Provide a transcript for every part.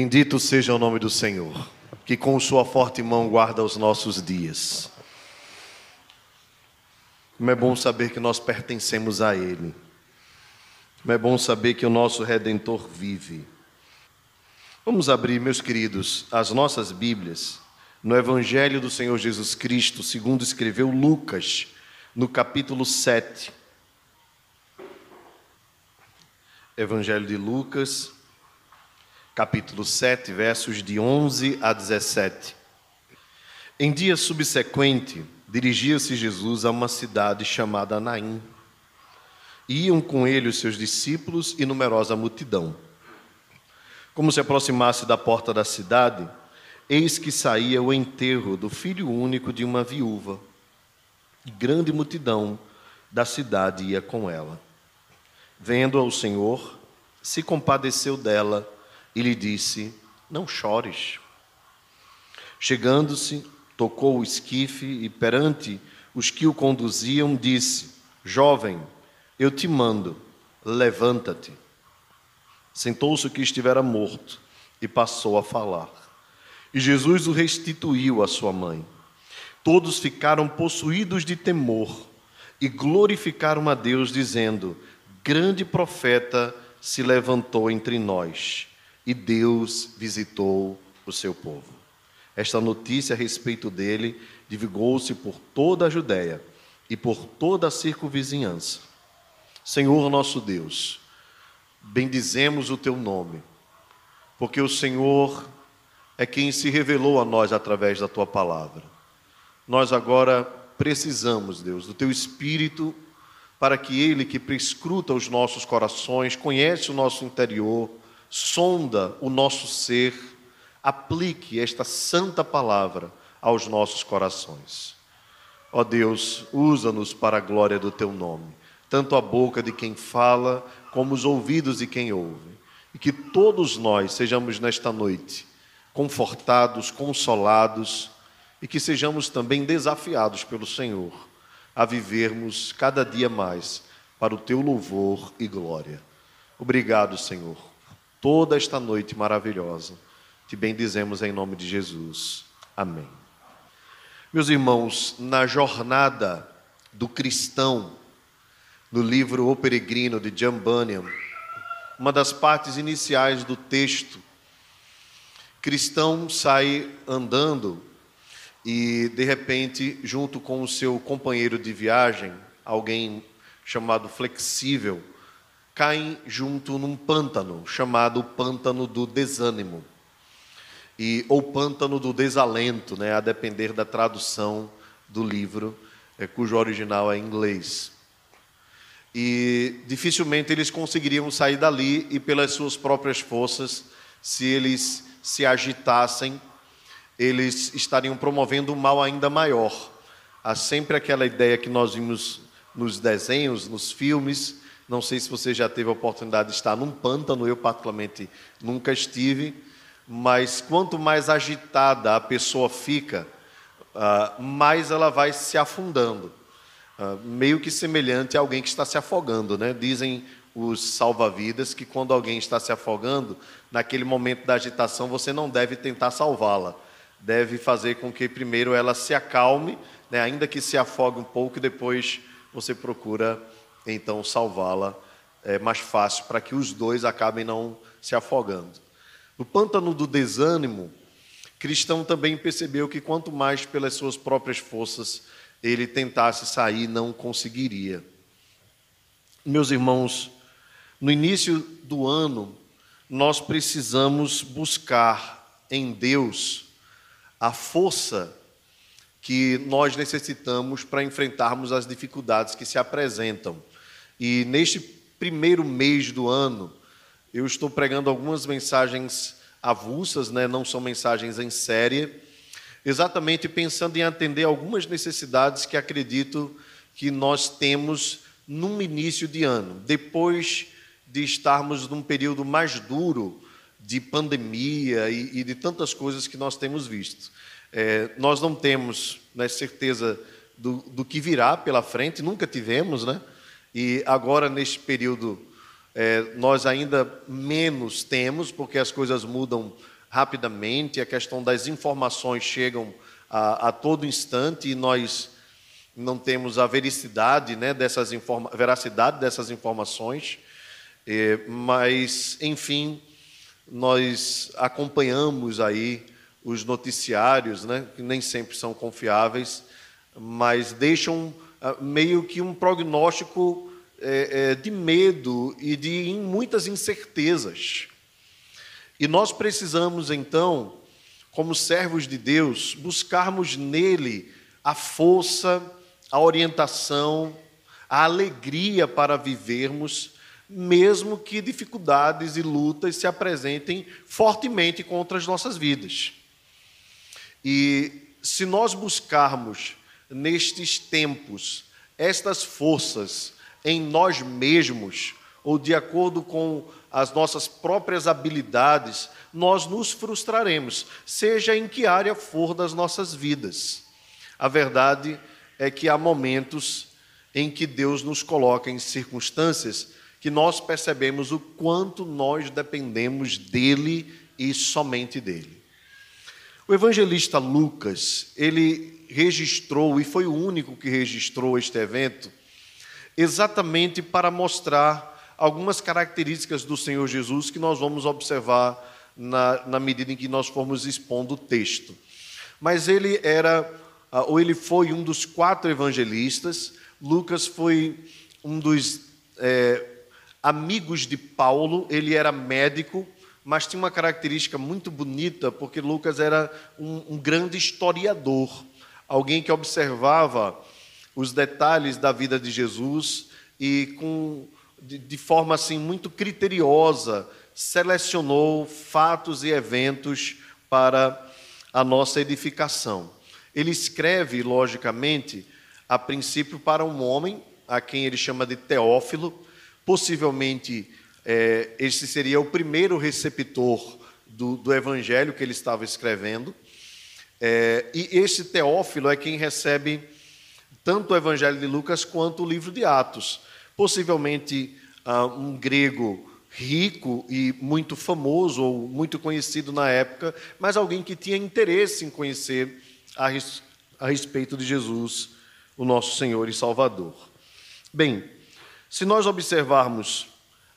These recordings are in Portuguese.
Bendito seja o nome do Senhor, que com sua forte mão guarda os nossos dias. Como é bom saber que nós pertencemos a Ele. Como é bom saber que o nosso Redentor vive. Vamos abrir, meus queridos, as nossas Bíblias no Evangelho do Senhor Jesus Cristo, segundo escreveu Lucas, no capítulo 7. Evangelho de Lucas, capítulo 7, versos de 11 a 17. Em dia subsequente, dirigia-se Jesus a uma cidade chamada Naim. Iam com ele os seus discípulos e numerosa multidão. Como se aproximasse da porta da cidade, eis que saía o enterro do filho único de uma viúva. E grande multidão da cidade ia com ela. Vendo-a o Senhor, se compadeceu dela e lhe disse: Não chores. Chegando-se, tocou o esquife e perante os que o conduziam, disse: Jovem, eu te mando, levanta-te. Sentou-se o que estivera morto e passou a falar. E Jesus o restituiu à sua mãe. Todos ficaram possuídos de temor e glorificaram a Deus, dizendo: Grande profeta se levantou entre nós e Deus visitou o seu povo. Esta notícia a respeito dele divulgou-se por toda a Judéia e por toda a circunvizinhança. Senhor nosso Deus, bendizemos o teu nome, porque o Senhor é quem se revelou a nós através da tua palavra. Nós agora precisamos, Deus, do teu espírito para que ele que prescruta os nossos corações, conhece o nosso interior, sonda o nosso ser, aplique esta santa palavra aos nossos corações. Ó Deus, usa-nos para a glória do teu nome, tanto a boca de quem fala, como os ouvidos de quem ouve, e que todos nós sejamos nesta noite confortados, consolados e que sejamos também desafiados pelo Senhor a vivermos cada dia mais para o teu louvor e glória. Obrigado, Senhor toda esta noite maravilhosa. Te bendizemos em nome de Jesus. Amém. Meus irmãos, na jornada do cristão, no livro O Peregrino de John Bunyan, uma das partes iniciais do texto, cristão sai andando e de repente, junto com o seu companheiro de viagem, alguém chamado flexível, caem junto num pântano chamado pântano do desânimo e ou pântano do desalento, né, a depender da tradução do livro, é, cujo original é em inglês. E dificilmente eles conseguiriam sair dali e pelas suas próprias forças, se eles se agitassem, eles estariam promovendo um mal ainda maior. Há sempre aquela ideia que nós vimos nos desenhos, nos filmes, não sei se você já teve a oportunidade de estar num pântano, eu particularmente nunca estive, mas quanto mais agitada a pessoa fica, uh, mais ela vai se afundando. Uh, meio que semelhante a alguém que está se afogando, né? Dizem os salva-vidas que quando alguém está se afogando, naquele momento da agitação você não deve tentar salvá-la. Deve fazer com que primeiro ela se acalme, né? ainda que se afogue um pouco, e depois você procura então salvá-la é mais fácil para que os dois acabem não se afogando. No pântano do desânimo, Cristão também percebeu que quanto mais pelas suas próprias forças ele tentasse sair, não conseguiria. Meus irmãos, no início do ano, nós precisamos buscar em Deus a força que nós necessitamos para enfrentarmos as dificuldades que se apresentam. E neste primeiro mês do ano, eu estou pregando algumas mensagens avulsas, né? não são mensagens em série, exatamente pensando em atender algumas necessidades que acredito que nós temos num início de ano, depois de estarmos num período mais duro de pandemia e, e de tantas coisas que nós temos visto. É, nós não temos né, certeza do, do que virá pela frente, nunca tivemos, né? E agora, neste período é, nós ainda menos temos, porque as coisas mudam rapidamente, a questão das informações chegam a, a todo instante e nós não temos a né, dessas informa veracidade dessas informações, é, mas, enfim, nós acompanhamos aí os noticiários, né, que nem sempre são confiáveis, mas deixam meio que um prognóstico é, é, de medo e de muitas incertezas. E nós precisamos, então, como servos de Deus, buscarmos nele a força, a orientação, a alegria para vivermos, mesmo que dificuldades e lutas se apresentem fortemente contra as nossas vidas. E se nós buscarmos nestes tempos estas forças em nós mesmos, ou de acordo com as nossas próprias habilidades, nós nos frustraremos, seja em que área for das nossas vidas. A verdade é que há momentos em que Deus nos coloca em circunstâncias que nós percebemos o quanto nós dependemos dele e somente dele. O evangelista Lucas, ele registrou, e foi o único que registrou este evento, exatamente para mostrar algumas características do Senhor Jesus que nós vamos observar na, na medida em que nós formos expondo o texto. Mas ele era, ah, ou ele foi um dos quatro evangelistas, Lucas foi um dos é, amigos de Paulo, ele era médico, mas tinha uma característica muito bonita, porque Lucas era um, um grande historiador, alguém que observava os detalhes da vida de Jesus e com de, de forma assim muito criteriosa selecionou fatos e eventos para a nossa edificação. Ele escreve, logicamente, a princípio para um homem a quem ele chama de Teófilo, possivelmente é, esse seria o primeiro receptor do, do evangelho que ele estava escrevendo. É, e esse Teófilo é quem recebe tanto o evangelho de Lucas quanto o livro de Atos. Possivelmente ah, um grego rico e muito famoso, ou muito conhecido na época, mas alguém que tinha interesse em conhecer a, res, a respeito de Jesus, o nosso Senhor e Salvador. Bem, se nós observarmos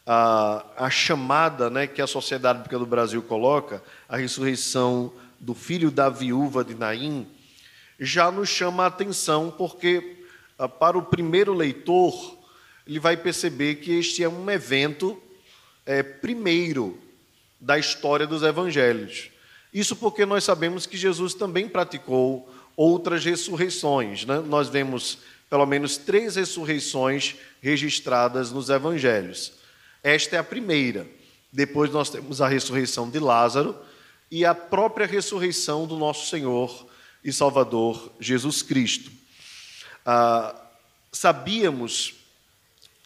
a, a chamada né, que a Sociedade do Brasil coloca, a ressurreição do filho da viúva de Naim, já nos chama a atenção, porque ah, para o primeiro leitor, ele vai perceber que este é um evento é, primeiro da história dos evangelhos. Isso porque nós sabemos que Jesus também praticou outras ressurreições. Né? Nós vemos pelo menos três ressurreições registradas nos evangelhos. Esta é a primeira. Depois nós temos a ressurreição de Lázaro e a própria ressurreição do nosso Senhor e Salvador Jesus Cristo. Ah, sabíamos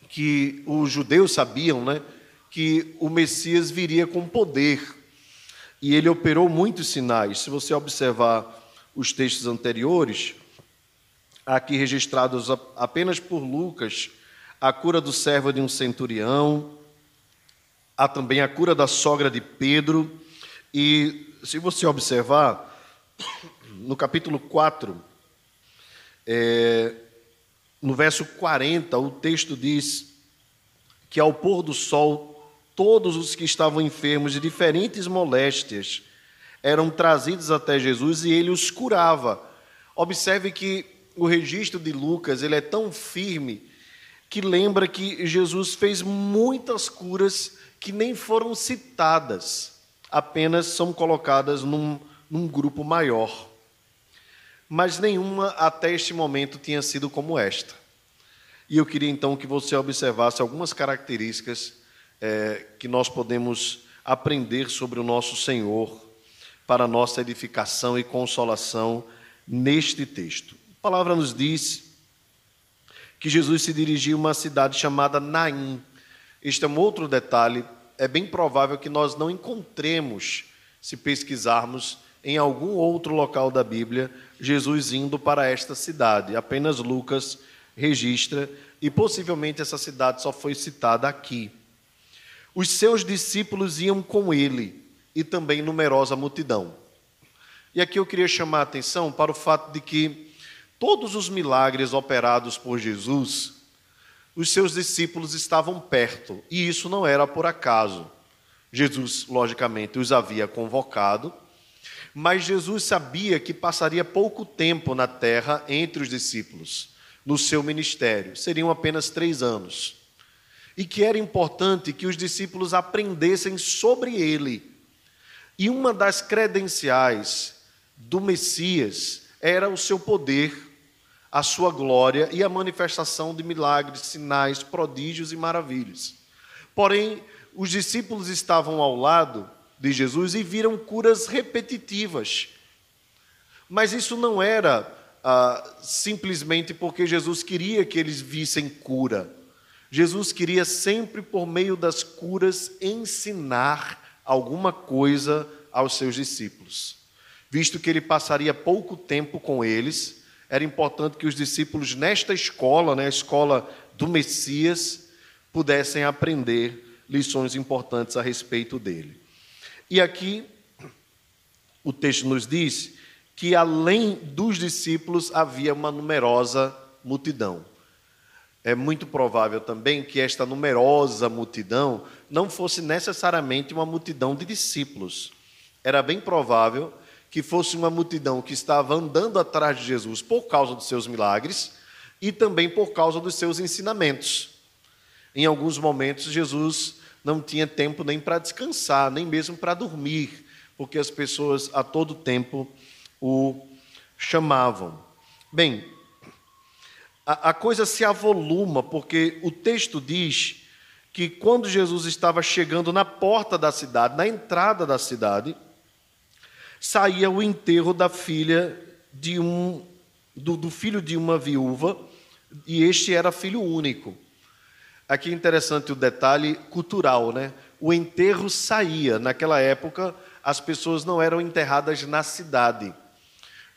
que os judeus sabiam, né, que o Messias viria com poder e ele operou muitos sinais. Se você observar os textos anteriores, aqui registrados apenas por Lucas, a cura do servo de um centurião, há também a cura da sogra de Pedro, e se você observar, no capítulo 4, é, no verso 40, o texto diz que ao pôr do sol, todos os que estavam enfermos de diferentes moléstias eram trazidos até Jesus e ele os curava. Observe que o registro de Lucas ele é tão firme que lembra que Jesus fez muitas curas que nem foram citadas, apenas são colocadas num, num grupo maior mas nenhuma até este momento tinha sido como esta. E eu queria então que você observasse algumas características é, que nós podemos aprender sobre o nosso Senhor para nossa edificação e consolação neste texto. A palavra nos diz que Jesus se dirigiu a uma cidade chamada Naim. Este é um outro detalhe. É bem provável que nós não encontremos, se pesquisarmos, em algum outro local da Bíblia, Jesus indo para esta cidade. Apenas Lucas registra, e possivelmente essa cidade só foi citada aqui. os seus discípulos iam com ele e também numerosa multidão. E aqui eu queria chamar a atenção para o fato de que todos os milagres operados por Jesus, os seus discípulos estavam perto, e isso não era por acaso. Jesus, logicamente, os havia convocado, mas Jesus sabia que passaria pouco tempo na terra entre os discípulos, no seu ministério, seriam apenas três anos, e que era importante que os discípulos aprendessem sobre ele. E uma das credenciais do Messias era o seu poder, a sua glória e a manifestação de milagres, sinais, prodígios e maravilhas. Porém, os discípulos estavam ao lado de Jesus e viram curas repetitivas. Mas isso não era ah, simplesmente porque Jesus queria que eles vissem cura. Jesus queria sempre, por meio das curas, ensinar alguma coisa aos seus discípulos. Visto que ele passaria pouco tempo com eles, era importante que os discípulos, nesta escola, né, a escola do Messias, pudessem aprender lições importantes a respeito dele. E aqui o texto nos diz que além dos discípulos havia uma numerosa multidão. É muito provável também que esta numerosa multidão não fosse necessariamente uma multidão de discípulos. Era bem provável que fosse uma multidão que estava andando atrás de Jesus por causa dos seus milagres e também por causa dos seus ensinamentos. Em alguns momentos, Jesus não tinha tempo nem para descansar, nem mesmo para dormir, porque as pessoas a todo tempo o chamavam. Bem, a, a coisa se avoluma, porque o texto diz que quando Jesus estava chegando na porta da cidade, na entrada da cidade, saía o enterro da filha de um do, do filho de uma viúva, e este era filho único. Aqui é interessante o detalhe cultural, né? O enterro saía. Naquela época, as pessoas não eram enterradas na cidade,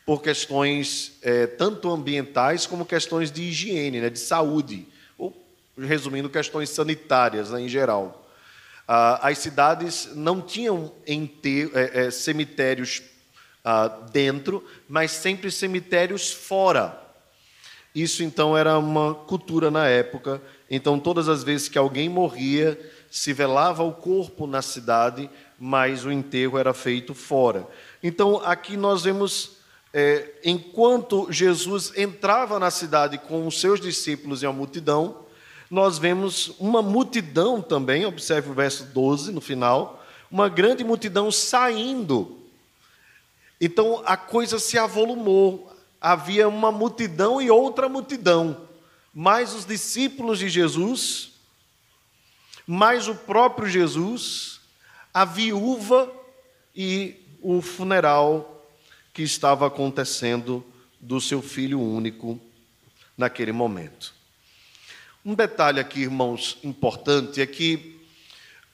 por questões é, tanto ambientais como questões de higiene, né, de saúde, ou, resumindo, questões sanitárias né, em geral. Ah, as cidades não tinham enterro, é, é, cemitérios ah, dentro, mas sempre cemitérios fora. Isso então era uma cultura na época então, todas as vezes que alguém morria, se velava o corpo na cidade, mas o enterro era feito fora. Então, aqui nós vemos, é, enquanto Jesus entrava na cidade com os seus discípulos e a multidão, nós vemos uma multidão também, observe o verso 12 no final, uma grande multidão saindo. Então a coisa se avolumou, havia uma multidão e outra multidão mais os discípulos de Jesus, mais o próprio Jesus, a viúva e o funeral que estava acontecendo do seu filho único naquele momento. Um detalhe aqui, irmãos, importante é que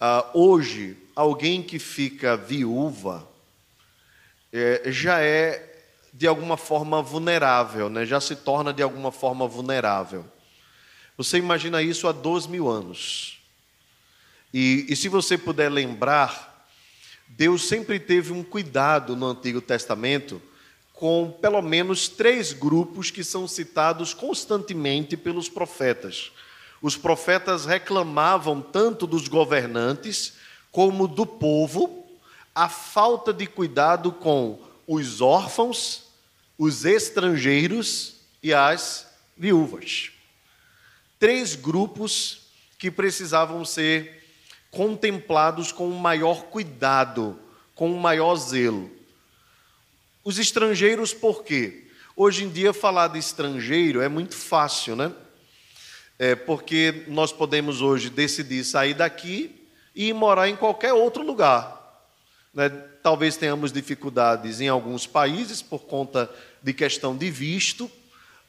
ah, hoje alguém que fica viúva é, já é de alguma forma vulnerável, né? já se torna de alguma forma vulnerável. Você imagina isso há dois mil anos. E, e se você puder lembrar, Deus sempre teve um cuidado no Antigo Testamento com pelo menos três grupos que são citados constantemente pelos profetas. Os profetas reclamavam tanto dos governantes como do povo a falta de cuidado com os órfãos os estrangeiros e as viúvas. Três grupos que precisavam ser contemplados com um maior cuidado, com um maior zelo. Os estrangeiros, por quê? Hoje em dia, falar de estrangeiro é muito fácil, né? É porque nós podemos hoje decidir sair daqui e morar em qualquer outro lugar. Né? Talvez tenhamos dificuldades em alguns países por conta de questão de visto,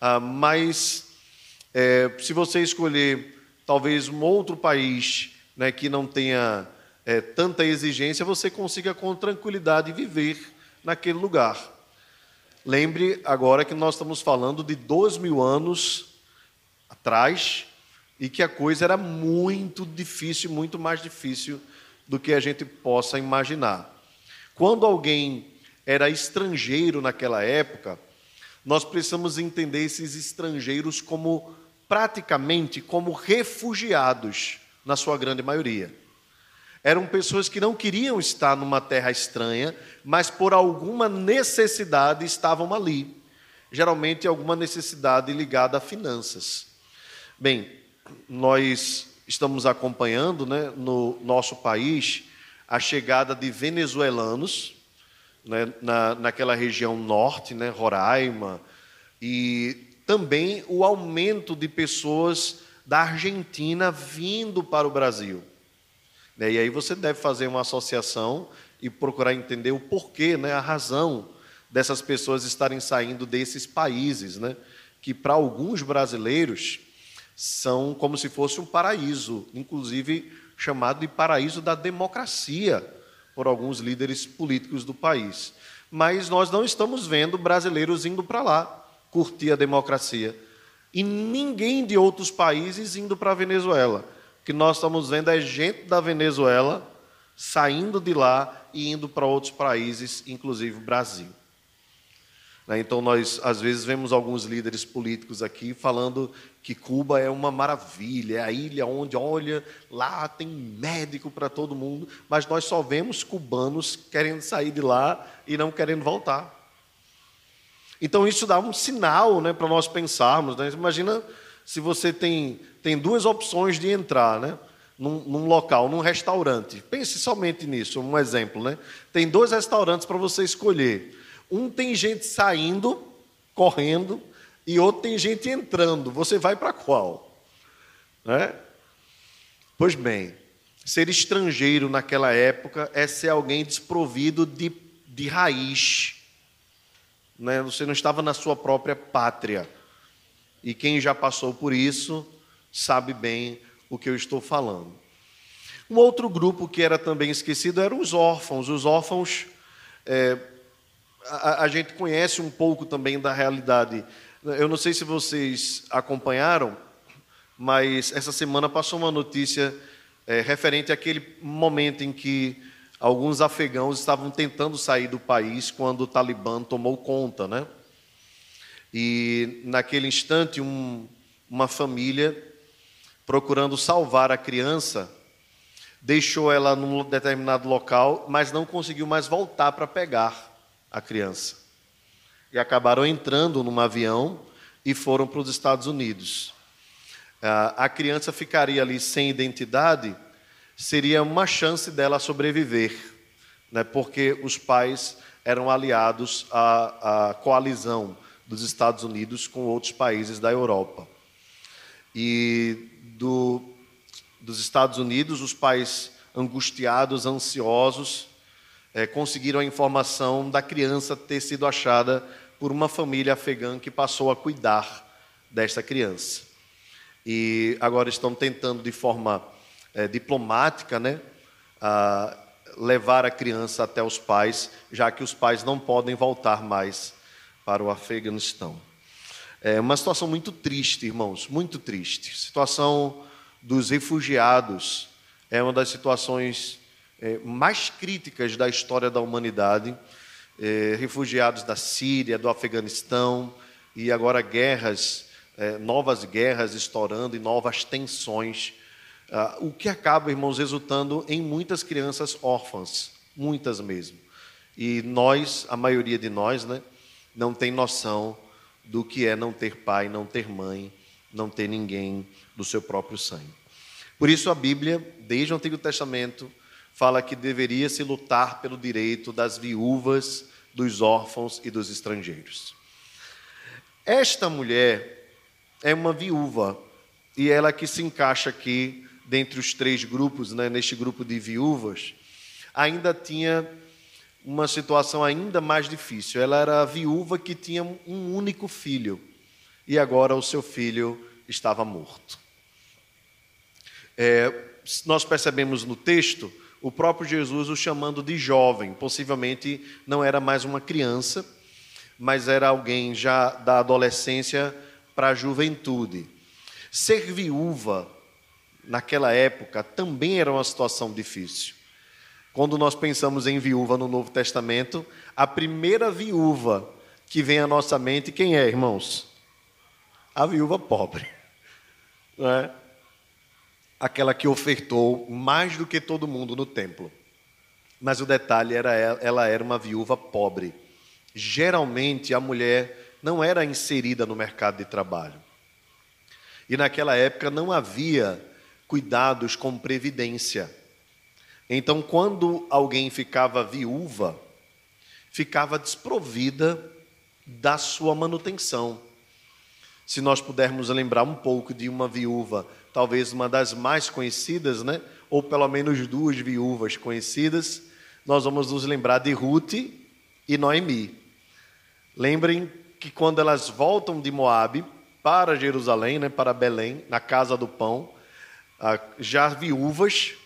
ah, mas é, se você escolher talvez um outro país né, que não tenha é, tanta exigência, você consiga com tranquilidade viver naquele lugar. Lembre agora que nós estamos falando de dois mil anos atrás, e que a coisa era muito difícil, muito mais difícil do que a gente possa imaginar. Quando alguém era estrangeiro naquela época, nós precisamos entender esses estrangeiros como praticamente como refugiados, na sua grande maioria. Eram pessoas que não queriam estar numa terra estranha, mas por alguma necessidade estavam ali. Geralmente alguma necessidade ligada a finanças. Bem, nós estamos acompanhando né, no nosso país a chegada de venezuelanos né, na, naquela região norte, né, Roraima, e também o aumento de pessoas da Argentina vindo para o Brasil. Né, e aí você deve fazer uma associação e procurar entender o porquê, né, a razão dessas pessoas estarem saindo desses países, né, que para alguns brasileiros são como se fosse um paraíso, inclusive chamado de paraíso da democracia por alguns líderes políticos do país. Mas nós não estamos vendo brasileiros indo para lá curtir a democracia e ninguém de outros países indo para a Venezuela. Que nós estamos vendo é gente da Venezuela saindo de lá e indo para outros países, inclusive o Brasil. Né? Então, nós, às vezes, vemos alguns líderes políticos aqui falando que Cuba é uma maravilha, é a ilha onde, olha, lá tem médico para todo mundo, mas nós só vemos cubanos querendo sair de lá e não querendo voltar. Então, isso dá um sinal né, para nós pensarmos. Né? Imagina se você tem, tem duas opções de entrar, né? Num, num, local, num restaurante. Pense somente nisso, um exemplo, né? Tem dois restaurantes para você escolher. Um tem gente saindo, correndo, e outro tem gente entrando. Você vai para qual? Né? Pois bem, ser estrangeiro naquela época é ser alguém desprovido de, de raiz. Né? Você não estava na sua própria pátria. E quem já passou por isso sabe bem o que eu estou falando. Um outro grupo que era também esquecido eram os órfãos. Os órfãos é, a, a gente conhece um pouco também da realidade. Eu não sei se vocês acompanharam, mas essa semana passou uma notícia é, referente àquele momento em que alguns afegãos estavam tentando sair do país quando o Talibã tomou conta, né? E naquele instante, um, uma família procurando salvar a criança deixou ela num determinado local, mas não conseguiu mais voltar para pegar a criança. E acabaram entrando num avião e foram para os Estados Unidos. Ah, a criança ficaria ali sem identidade, seria uma chance dela sobreviver, né, porque os pais eram aliados à, à coalizão dos Estados Unidos com outros países da Europa. E do, dos Estados Unidos, os pais angustiados, ansiosos, é, conseguiram a informação da criança ter sido achada por uma família afegã que passou a cuidar desta criança. E agora estão tentando, de forma é, diplomática, né, a levar a criança até os pais, já que os pais não podem voltar mais para o Afeganistão. É uma situação muito triste, irmãos, muito triste. A situação dos refugiados é uma das situações é, mais críticas da história da humanidade, é, refugiados da Síria, do Afeganistão e agora guerras, é, novas guerras estourando e novas tensões, ah, o que acaba, irmãos, resultando em muitas crianças órfãs, muitas mesmo. E nós, a maioria de nós, né, não tem noção do que é não ter pai, não ter mãe, não ter ninguém do seu próprio sangue. Por isso a Bíblia, desde o Antigo Testamento, fala que deveria se lutar pelo direito das viúvas, dos órfãos e dos estrangeiros. Esta mulher é uma viúva e ela que se encaixa aqui dentre os três grupos, né, neste grupo de viúvas, ainda tinha uma situação ainda mais difícil. Ela era viúva que tinha um único filho e agora o seu filho estava morto. É, nós percebemos no texto o próprio Jesus o chamando de jovem. Possivelmente não era mais uma criança, mas era alguém já da adolescência para a juventude. Ser viúva naquela época também era uma situação difícil. Quando nós pensamos em viúva no Novo Testamento, a primeira viúva que vem à nossa mente, quem é, irmãos? A viúva pobre. Não é? Aquela que ofertou mais do que todo mundo no templo. Mas o detalhe era ela era uma viúva pobre. Geralmente a mulher não era inserida no mercado de trabalho. E naquela época não havia cuidados com previdência. Então, quando alguém ficava viúva, ficava desprovida da sua manutenção. Se nós pudermos lembrar um pouco de uma viúva, talvez uma das mais conhecidas, né? ou pelo menos duas viúvas conhecidas, nós vamos nos lembrar de Ruth e Noemi. Lembrem que quando elas voltam de Moabe para Jerusalém, né, para Belém, na casa do pão, ah, já viúvas,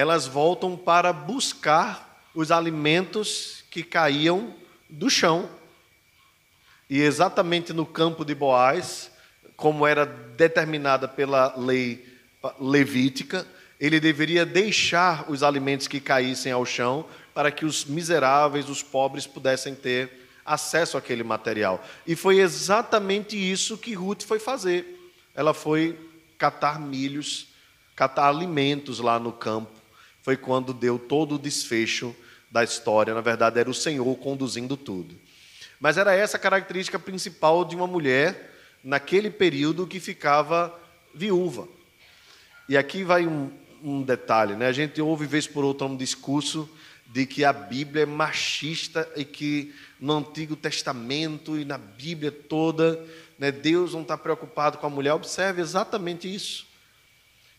elas voltam para buscar os alimentos que caíam do chão. E exatamente no campo de Boaz, como era determinada pela lei levítica, ele deveria deixar os alimentos que caíssem ao chão para que os miseráveis, os pobres, pudessem ter acesso àquele material. E foi exatamente isso que Ruth foi fazer. Ela foi catar milhos, catar alimentos lá no campo. Foi quando deu todo o desfecho da história. Na verdade, era o Senhor conduzindo tudo. Mas era essa a característica principal de uma mulher naquele período que ficava viúva. E aqui vai um, um detalhe, né? A gente ouve vez por outra um discurso de que a Bíblia é machista e que no Antigo Testamento e na Bíblia toda, né, Deus não está preocupado com a mulher. Observe exatamente isso.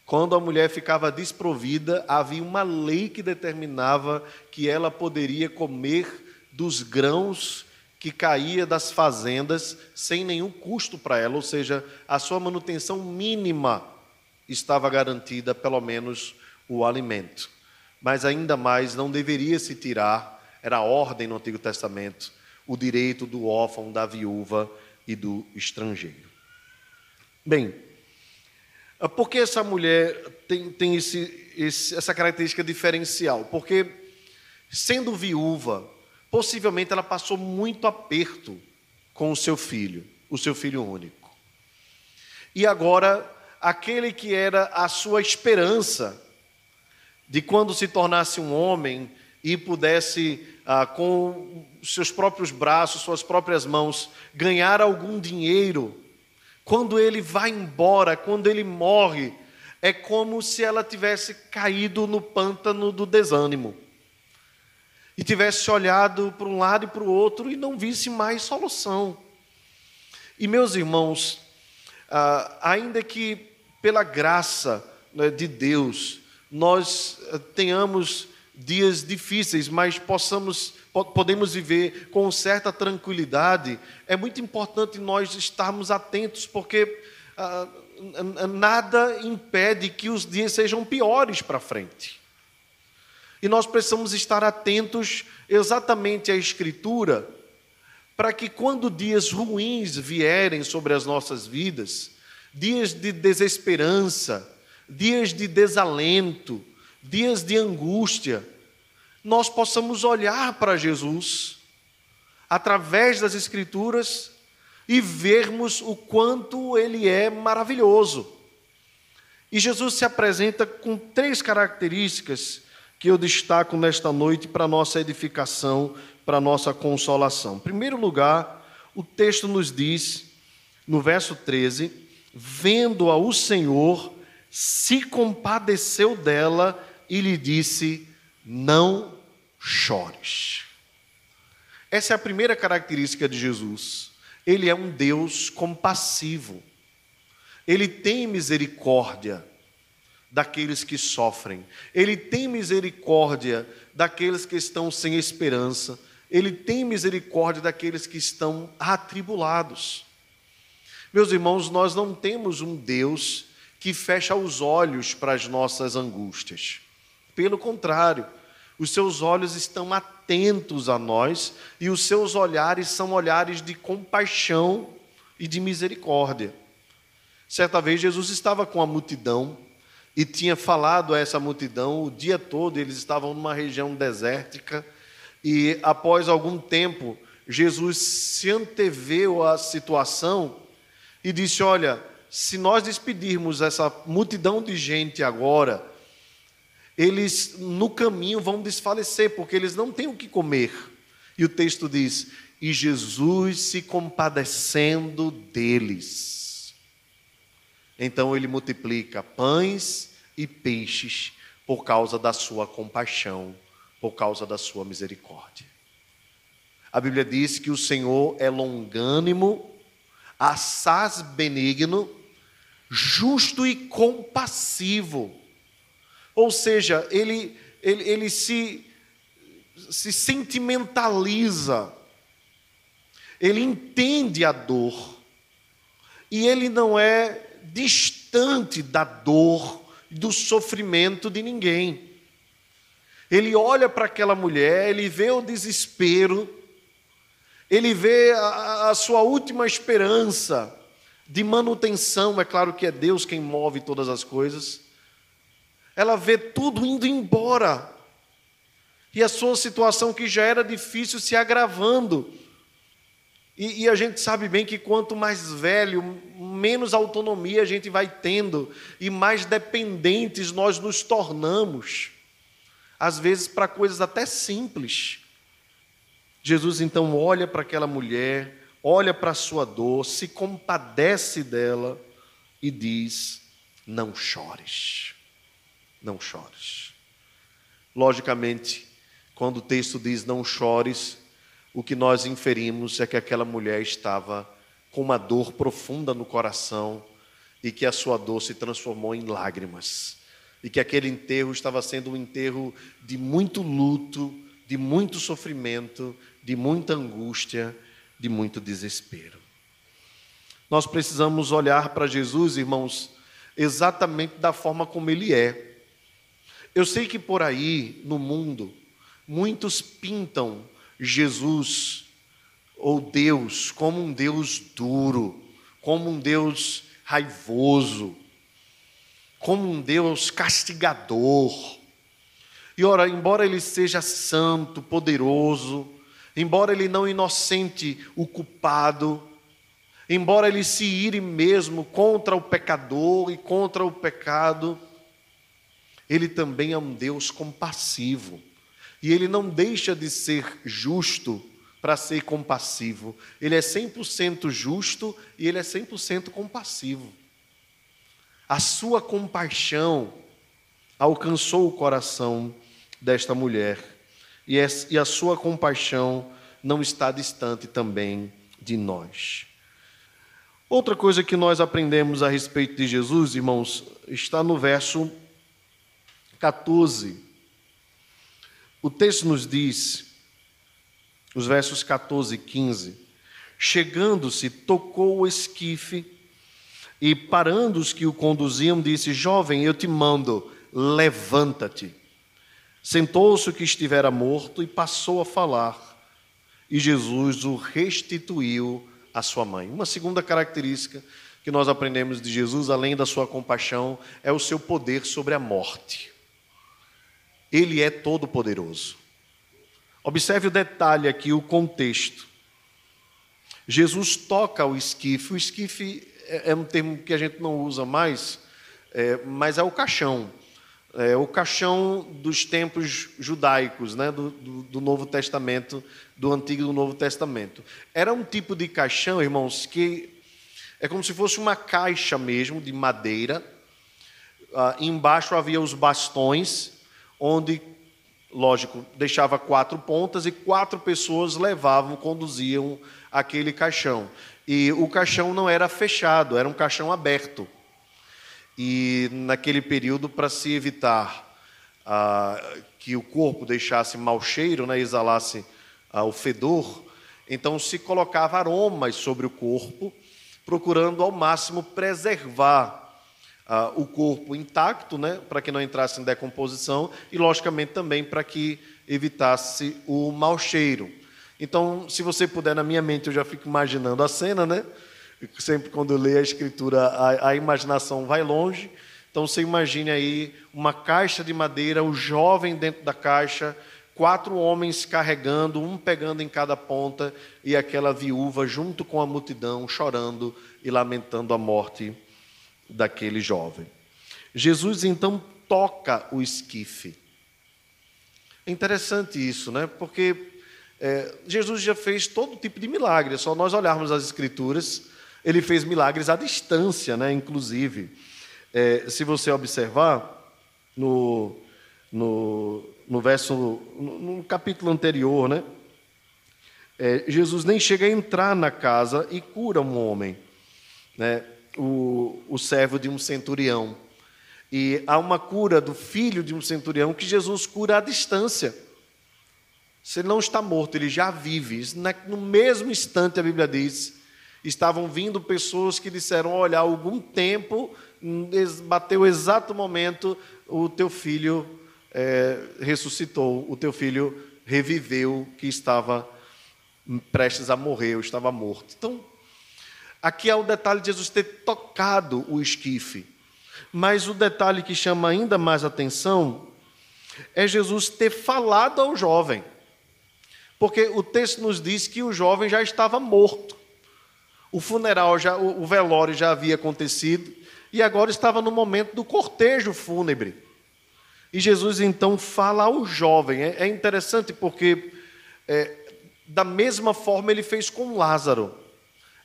Quando a mulher ficava desprovida, havia uma lei que determinava que ela poderia comer dos grãos que caía das fazendas sem nenhum custo para ela, ou seja, a sua manutenção mínima estava garantida, pelo menos o alimento. Mas ainda mais, não deveria se tirar, era ordem no Antigo Testamento, o direito do órfão, da viúva e do estrangeiro. Bem, por que essa mulher tem, tem esse, esse, essa característica diferencial? Porque, sendo viúva, possivelmente ela passou muito aperto com o seu filho, o seu filho único. E agora aquele que era a sua esperança de quando se tornasse um homem e pudesse, ah, com seus próprios braços, suas próprias mãos, ganhar algum dinheiro, quando ele vai embora, quando ele morre, é como se ela tivesse caído no pântano do desânimo e tivesse olhado para um lado e para o outro e não visse mais solução. E meus irmãos, ah, ainda que pela graça né, de Deus, nós eh, tenhamos dias difíceis, mas possamos podemos viver com certa tranquilidade. É muito importante nós estarmos atentos, porque ah, nada impede que os dias sejam piores para frente. E nós precisamos estar atentos exatamente à Escritura, para que quando dias ruins vierem sobre as nossas vidas, dias de desesperança, dias de desalento, dias de angústia, nós possamos olhar para Jesus através das Escrituras e vermos o quanto ele é maravilhoso. E Jesus se apresenta com três características que eu destaco nesta noite para nossa edificação, para nossa consolação. Em primeiro lugar, o texto nos diz, no verso 13, vendo-a o Senhor, se compadeceu dela e lhe disse: Não chores. Essa é a primeira característica de Jesus. Ele é um Deus compassivo. Ele tem misericórdia daqueles que sofrem. Ele tem misericórdia daqueles que estão sem esperança. Ele tem misericórdia daqueles que estão atribulados. Meus irmãos, nós não temos um Deus que fecha os olhos para as nossas angústias. Pelo contrário, os seus olhos estão atentos a nós e os seus olhares são olhares de compaixão e de misericórdia. Certa vez Jesus estava com a multidão e tinha falado a essa multidão o dia todo, eles estavam numa região desértica e após algum tempo Jesus se anteveu à situação e disse: Olha, se nós despedirmos essa multidão de gente agora, eles no caminho vão desfalecer, porque eles não têm o que comer. E o texto diz: E Jesus se compadecendo deles. Então ele multiplica pães e peixes por causa da sua compaixão, por causa da sua misericórdia. A Bíblia diz que o Senhor é longânimo, assaz benigno, justo e compassivo. Ou seja, ele, ele, ele se, se sentimentaliza, ele entende a dor, e ele não é distante da dor, do sofrimento de ninguém. Ele olha para aquela mulher, ele vê o desespero, ele vê a, a sua última esperança de manutenção, é claro que é Deus quem move todas as coisas. Ela vê tudo indo embora. E a sua situação, que já era difícil, se agravando. E, e, a gente sabe bem que quanto mais velho, menos autonomia a gente vai tendo e mais dependentes nós nos tornamos, às vezes para coisas até simples. Jesus então olha para aquela mulher, olha para a sua dor, se compadece dela e diz: Não chores, não chores. Logicamente, quando o texto diz não chores, o que nós inferimos é que aquela mulher estava com uma dor profunda no coração e que a sua dor se transformou em lágrimas. E que aquele enterro estava sendo um enterro de muito luto, de muito sofrimento, de muita angústia, de muito desespero. Nós precisamos olhar para Jesus, irmãos, exatamente da forma como ele é. Eu sei que por aí, no mundo, muitos pintam Jesus ou Deus como um Deus duro, como um Deus raivoso, como um Deus castigador. E ora, embora ele seja santo, poderoso, embora ele não inocente o culpado, embora ele se ire mesmo contra o pecador e contra o pecado, ele também é um Deus compassivo. E ele não deixa de ser justo para ser compassivo. Ele é 100% justo e ele é 100% compassivo. A sua compaixão alcançou o coração desta mulher e a sua compaixão não está distante também de nós. Outra coisa que nós aprendemos a respeito de Jesus, irmãos, está no verso 14. O texto nos diz, os versos 14 e 15: Chegando-se, tocou o esquife e, parando os que o conduziam, disse: Jovem, eu te mando, levanta-te. Sentou-se o que estivera morto e passou a falar, e Jesus o restituiu à sua mãe. Uma segunda característica que nós aprendemos de Jesus, além da sua compaixão, é o seu poder sobre a morte. Ele é todo-poderoso. Observe o detalhe aqui, o contexto. Jesus toca o esquife. O esquife é, é um termo que a gente não usa mais, é, mas é o caixão é, o caixão dos templos judaicos, né, do, do, do, Novo Testamento, do Antigo e do Novo Testamento. Era um tipo de caixão, irmãos, que é como se fosse uma caixa mesmo, de madeira. Ah, embaixo havia os bastões, onde, lógico, deixava quatro pontas e quatro pessoas levavam, conduziam aquele caixão. E o caixão não era fechado, era um caixão aberto. E naquele período, para se evitar ah, que o corpo deixasse mau cheiro, né, exalasse ah, o fedor, então se colocava aromas sobre o corpo, procurando ao máximo preservar ah, o corpo intacto, né, para que não entrasse em decomposição, e logicamente também para que evitasse o mau cheiro. Então, se você puder, na minha mente, eu já fico imaginando a cena, né? sempre quando eu leio a escritura, a, a imaginação vai longe. Então você imagine aí uma caixa de madeira, o jovem dentro da caixa, quatro homens carregando, um pegando em cada ponta, e aquela viúva junto com a multidão, chorando e lamentando a morte daquele jovem. Jesus então toca o esquife. É interessante isso, né? Porque é, Jesus já fez todo tipo de milagre, é só nós olharmos as Escrituras, ele fez milagres à distância, né? Inclusive, é, se você observar no, no, no verso, no, no capítulo anterior, né? É, Jesus nem chega a entrar na casa e cura um homem, né? O, o servo de um centurião. E há uma cura do filho de um centurião que Jesus cura à distância. Se ele não está morto, ele já vive. No mesmo instante, a Bíblia diz, estavam vindo pessoas que disseram: Olha, há algum tempo, bateu o exato momento, o teu filho é, ressuscitou, o teu filho reviveu, que estava prestes a morrer, ou estava morto. Então, aqui é o detalhe de Jesus ter tocado o esquife. Mas o detalhe que chama ainda mais atenção é Jesus ter falado ao jovem. Porque o texto nos diz que o jovem já estava morto. O funeral, já, o velório já havia acontecido e agora estava no momento do cortejo fúnebre. E Jesus então fala ao jovem. É, é interessante porque, é, da mesma forma, ele fez com Lázaro.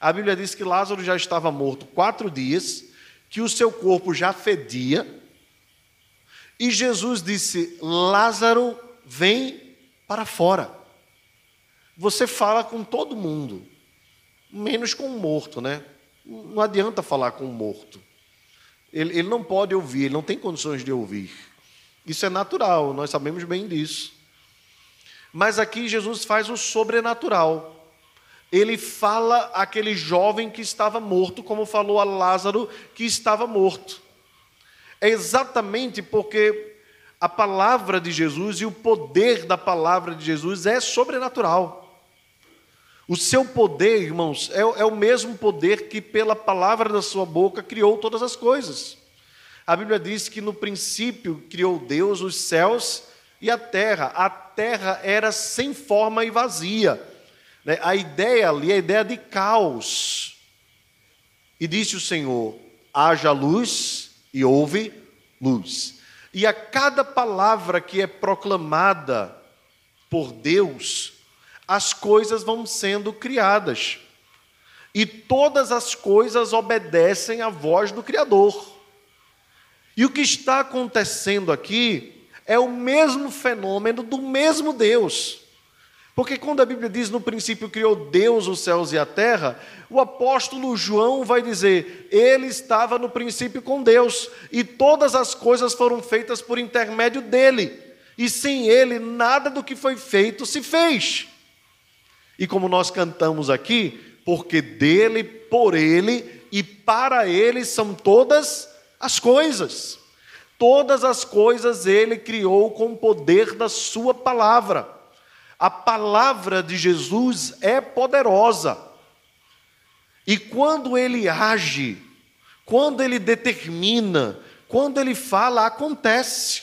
A Bíblia diz que Lázaro já estava morto quatro dias que o seu corpo já fedia, e Jesus disse: Lázaro, vem para fora. Você fala com todo mundo, menos com o morto, né? Não adianta falar com o morto. Ele, ele não pode ouvir, ele não tem condições de ouvir. Isso é natural, nós sabemos bem disso. Mas aqui Jesus faz o sobrenatural ele fala àquele jovem que estava morto, como falou a Lázaro que estava morto. É exatamente porque a palavra de Jesus e o poder da palavra de Jesus é sobrenatural. O seu poder, irmãos, é, é, o mesmo poder que, pela palavra da sua boca, criou todas as coisas. A Bíblia diz que no princípio criou Deus os céus e a terra. A terra era sem forma e vazia? A ideia ali é a ideia de caos. E disse o Senhor: haja luz e houve luz. E a cada palavra que é proclamada por Deus, as coisas vão sendo criadas. E todas as coisas obedecem à voz do Criador. E o que está acontecendo aqui é o mesmo fenômeno do mesmo Deus. Porque quando a Bíblia diz no princípio criou Deus os céus e a terra, o apóstolo João vai dizer: ele estava no princípio com Deus, e todas as coisas foram feitas por intermédio dele, e sem ele nada do que foi feito se fez. E como nós cantamos aqui, porque dele, por ele e para ele são todas as coisas. Todas as coisas ele criou com o poder da sua palavra. A palavra de Jesus é poderosa. E quando ele age, quando ele determina, quando ele fala, acontece.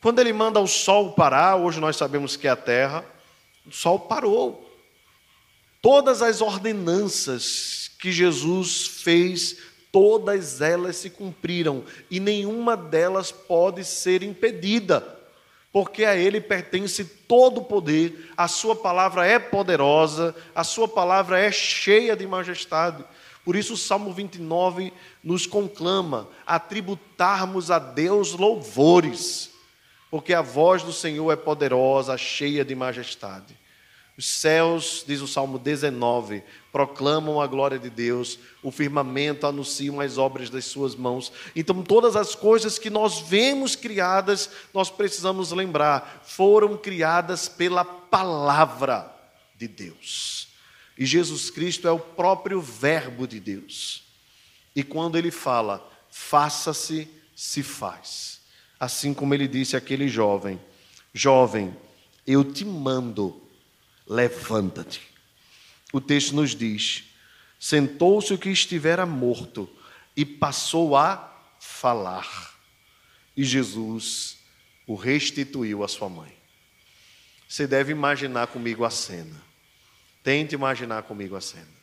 Quando ele manda o sol parar, hoje nós sabemos que é a terra, o sol parou. Todas as ordenanças que Jesus fez, todas elas se cumpriram e nenhuma delas pode ser impedida porque a Ele pertence todo o poder, a Sua palavra é poderosa, a Sua palavra é cheia de majestade. Por isso, o Salmo 29 nos conclama a tributarmos a Deus louvores, porque a voz do Senhor é poderosa, cheia de majestade. Os céus, diz o Salmo 19, proclamam a glória de Deus, o firmamento anunciam as obras das suas mãos. Então, todas as coisas que nós vemos criadas, nós precisamos lembrar, foram criadas pela palavra de Deus. E Jesus Cristo é o próprio Verbo de Deus. E quando ele fala, faça-se, se faz. Assim como ele disse àquele jovem: Jovem, eu te mando levanta-te. O texto nos diz sentou-se o que estivera morto e passou a falar. E Jesus o restituiu à sua mãe. Você deve imaginar comigo a cena. Tente imaginar comigo a cena.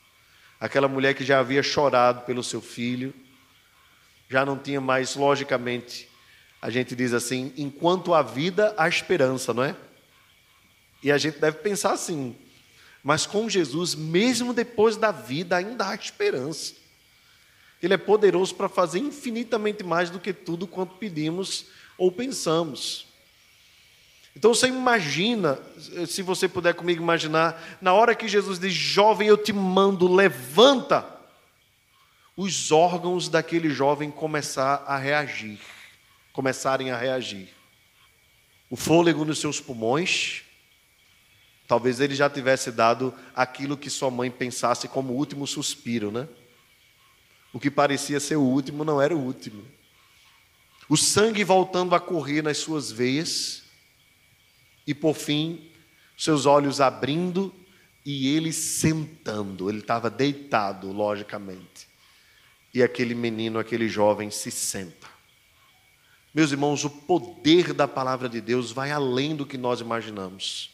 Aquela mulher que já havia chorado pelo seu filho, já não tinha mais, logicamente, a gente diz assim, enquanto há vida, há esperança, não é? E a gente deve pensar assim, mas com Jesus, mesmo depois da vida, ainda há esperança. Ele é poderoso para fazer infinitamente mais do que tudo quanto pedimos ou pensamos. Então você imagina, se você puder comigo imaginar, na hora que Jesus diz: Jovem, eu te mando, levanta, os órgãos daquele jovem começar a reagir, começarem a reagir. O fôlego nos seus pulmões, talvez ele já tivesse dado aquilo que sua mãe pensasse como o último suspiro, né? O que parecia ser o último não era o último. O sangue voltando a correr nas suas veias, e por fim, seus olhos abrindo e ele sentando. Ele estava deitado, logicamente. E aquele menino, aquele jovem se senta. Meus irmãos, o poder da palavra de Deus vai além do que nós imaginamos.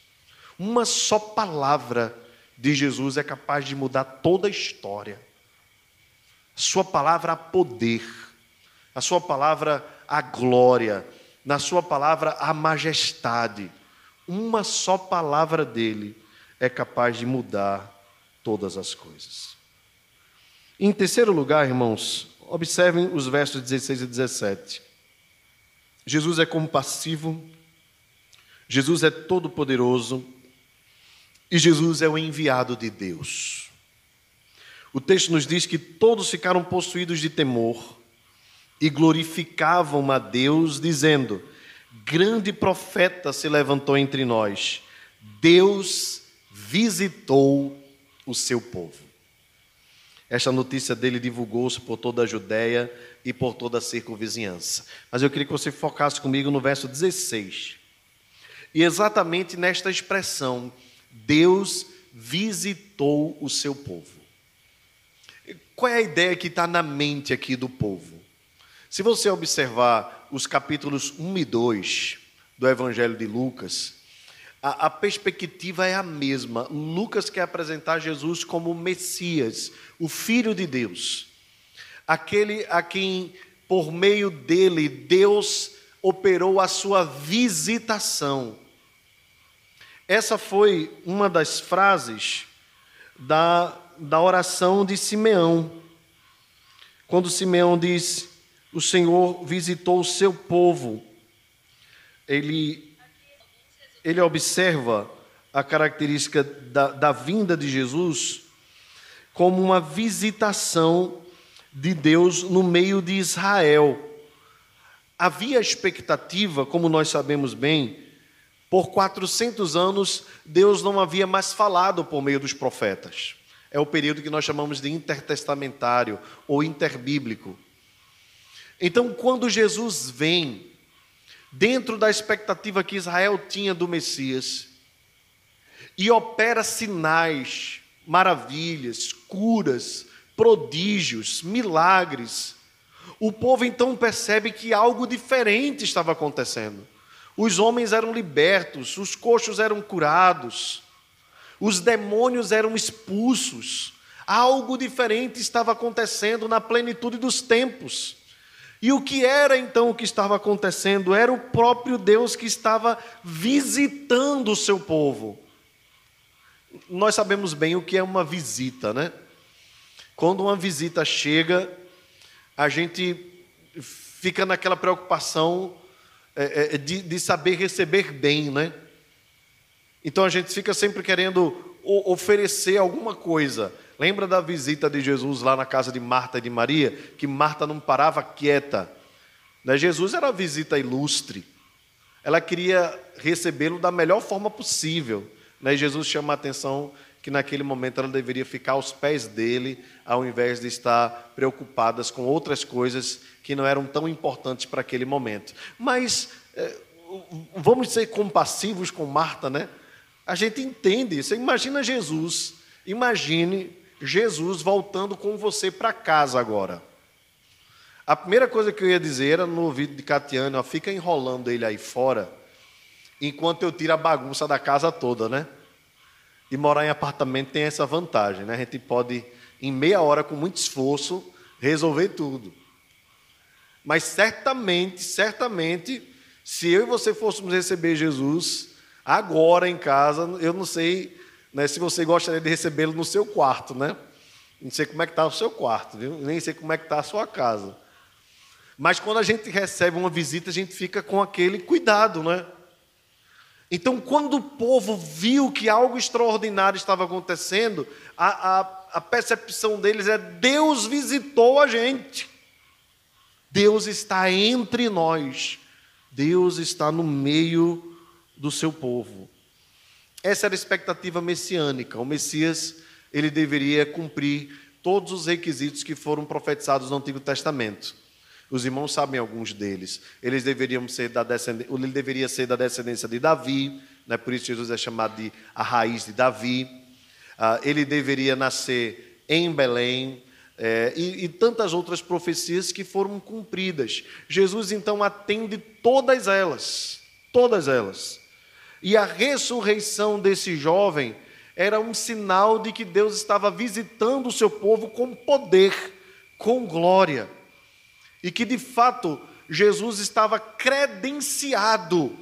Uma só palavra de Jesus é capaz de mudar toda a história. Sua palavra há poder, a Sua palavra há glória, na Sua palavra há majestade. Uma só palavra dele é capaz de mudar todas as coisas. Em terceiro lugar, irmãos, observem os versos 16 e 17. Jesus é compassivo, Jesus é todo-poderoso e Jesus é o enviado de Deus. O texto nos diz que todos ficaram possuídos de temor e glorificavam a Deus, dizendo: Grande profeta se levantou entre nós, Deus visitou o seu povo. Esta notícia dele divulgou-se por toda a Judéia e por toda a circunvizinhança. Mas eu queria que você focasse comigo no verso 16. E exatamente nesta expressão, Deus visitou o seu povo. Qual é a ideia que está na mente aqui do povo? Se você observar os capítulos 1 e 2 do Evangelho de Lucas, a, a, perspectiva é a mesma. Lucas quer apresentar Jesus como Messias, o Filho de Deus, aquele a quem, por meio dele, Deus operou a sua visitação. Essa foi uma das frases da da oração de Simeão. Quando Simeão diz: O Senhor visitou o seu povo, ele, ele observa a característica da, da vinda de Jesus como uma visitação de Deus no meio de Israel. Havia expectativa, como nós sabemos bem, por 400 anos Deus não havia mais falado por meio dos profetas. É o período que nós chamamos de intertestamentário ou interbíblico. Então, quando Jesus vem, dentro da expectativa que Israel tinha do Messias, e opera sinais, maravilhas, curas, prodígios, milagres, o povo então percebe que algo diferente estava acontecendo. Os homens eram libertos, os coxos eram curados, os demônios eram expulsos, algo diferente estava acontecendo na plenitude dos tempos. E o que era então o que estava acontecendo? Era o próprio Deus que estava visitando o seu povo. Nós sabemos bem o que é uma visita, né? Quando uma visita chega, a gente fica naquela preocupação é, é, de, de saber receber bem, né? Então a gente fica sempre querendo oferecer alguma coisa. Lembra da visita de Jesus lá na casa de Marta e de Maria? Que Marta não parava quieta. Né? Jesus era uma visita ilustre. Ela queria recebê-lo da melhor forma possível. Né? Jesus chama a atenção que naquele momento ela deveria ficar aos pés dele, ao invés de estar preocupadas com outras coisas que não eram tão importantes para aquele momento. Mas é, vamos ser compassivos com Marta, né? A gente entende. Você imagina Jesus, imagine Jesus voltando com você para casa agora. A primeira coisa que eu ia dizer era no ouvido de Catiane, ó, fica enrolando ele aí fora, enquanto eu tiro a bagunça da casa toda, né? E morar em apartamento tem essa vantagem, né? A gente pode, em meia hora, com muito esforço, resolver tudo. Mas certamente, certamente, se eu e você fôssemos receber Jesus agora em casa, eu não sei né, se você gostaria de recebê-lo no seu quarto, né? Não sei como é que está o seu quarto, viu? Nem sei como é que está a sua casa. Mas quando a gente recebe uma visita, a gente fica com aquele cuidado, né? Então, quando o povo viu que algo extraordinário estava acontecendo, a, a, a percepção deles é: Deus visitou a gente. Deus está entre nós. Deus está no meio do seu povo. Essa era a expectativa messiânica. O Messias, ele deveria cumprir todos os requisitos que foram profetizados no Antigo Testamento. Os irmãos sabem alguns deles. Eles deveriam ser da descendência, ele deveria ser da descendência de Davi, né? por isso Jesus é chamado de a raiz de Davi. Uh, ele deveria nascer em Belém, é, e, e, tantas outras profecias que foram cumpridas. Jesus então atende todas elas, todas elas. E a ressurreição desse jovem era um sinal de que Deus estava visitando o seu povo com poder, com glória. E que de fato Jesus estava credenciado.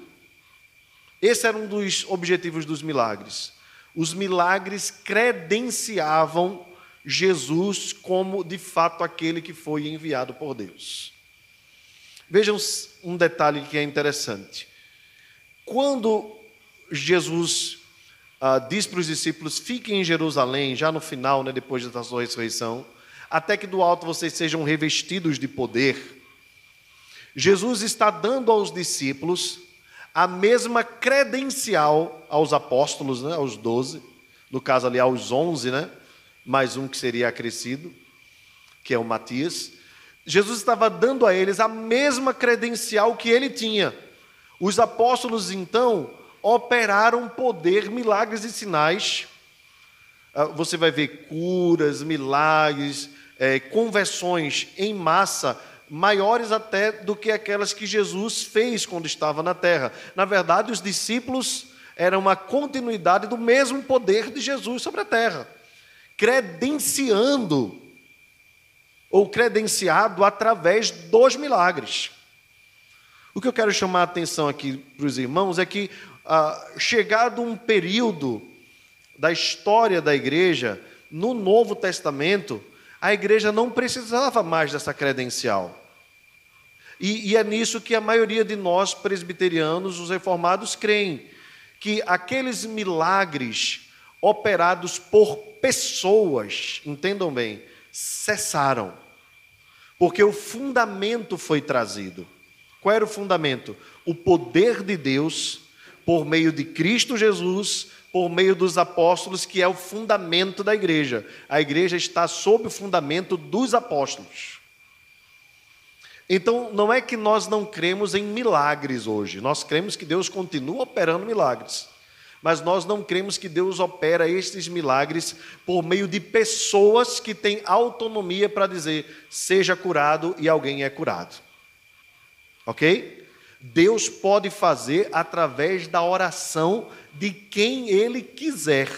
Esse era um dos objetivos dos milagres. Os milagres credenciavam Jesus como de fato aquele que foi enviado por Deus. Vejam um detalhe que é interessante. Quando Jesus ah, diz para os discípulos: fiquem em Jerusalém, já no final, né, depois da sua ressurreição, até que do alto vocês sejam revestidos de poder. Jesus está dando aos discípulos a mesma credencial aos apóstolos, né, aos doze, no caso ali aos onze, né? mais um que seria acrescido, que é o Matias. Jesus estava dando a eles a mesma credencial que ele tinha. Os apóstolos, então, operaram poder, milagres e sinais. Ah, você vai ver curas, milagres, é, conversões em massa, maiores até do que aquelas que Jesus fez quando estava na terra. Na verdade, os discípulos eram uma continuidade do mesmo poder de Jesus sobre a terra credenciando ou credenciado através dos milagres. O que eu quero chamar a atenção aqui para os irmãos é que, ah, chegado um período da história da igreja, no Novo Testamento, a igreja não precisava mais dessa credencial. E, e, é nisso que a maioria de nós presbiterianos, os reformados, creem, que aqueles milagres operados por pessoas, entendam bem, cessaram. Porque o fundamento foi trazido. Qual era o fundamento? O poder de Deus, por meio de Cristo Jesus, por meio dos apóstolos, que é o fundamento da igreja. A igreja está sob o fundamento dos apóstolos. Então, não é que nós não cremos em milagres hoje, nós cremos que Deus continua operando milagres mas nós não cremos que Deus opera estes milagres por meio de pessoas que têm autonomia para dizer seja curado e alguém é curado. Ok? Deus pode fazer através da oração de quem Ele quiser,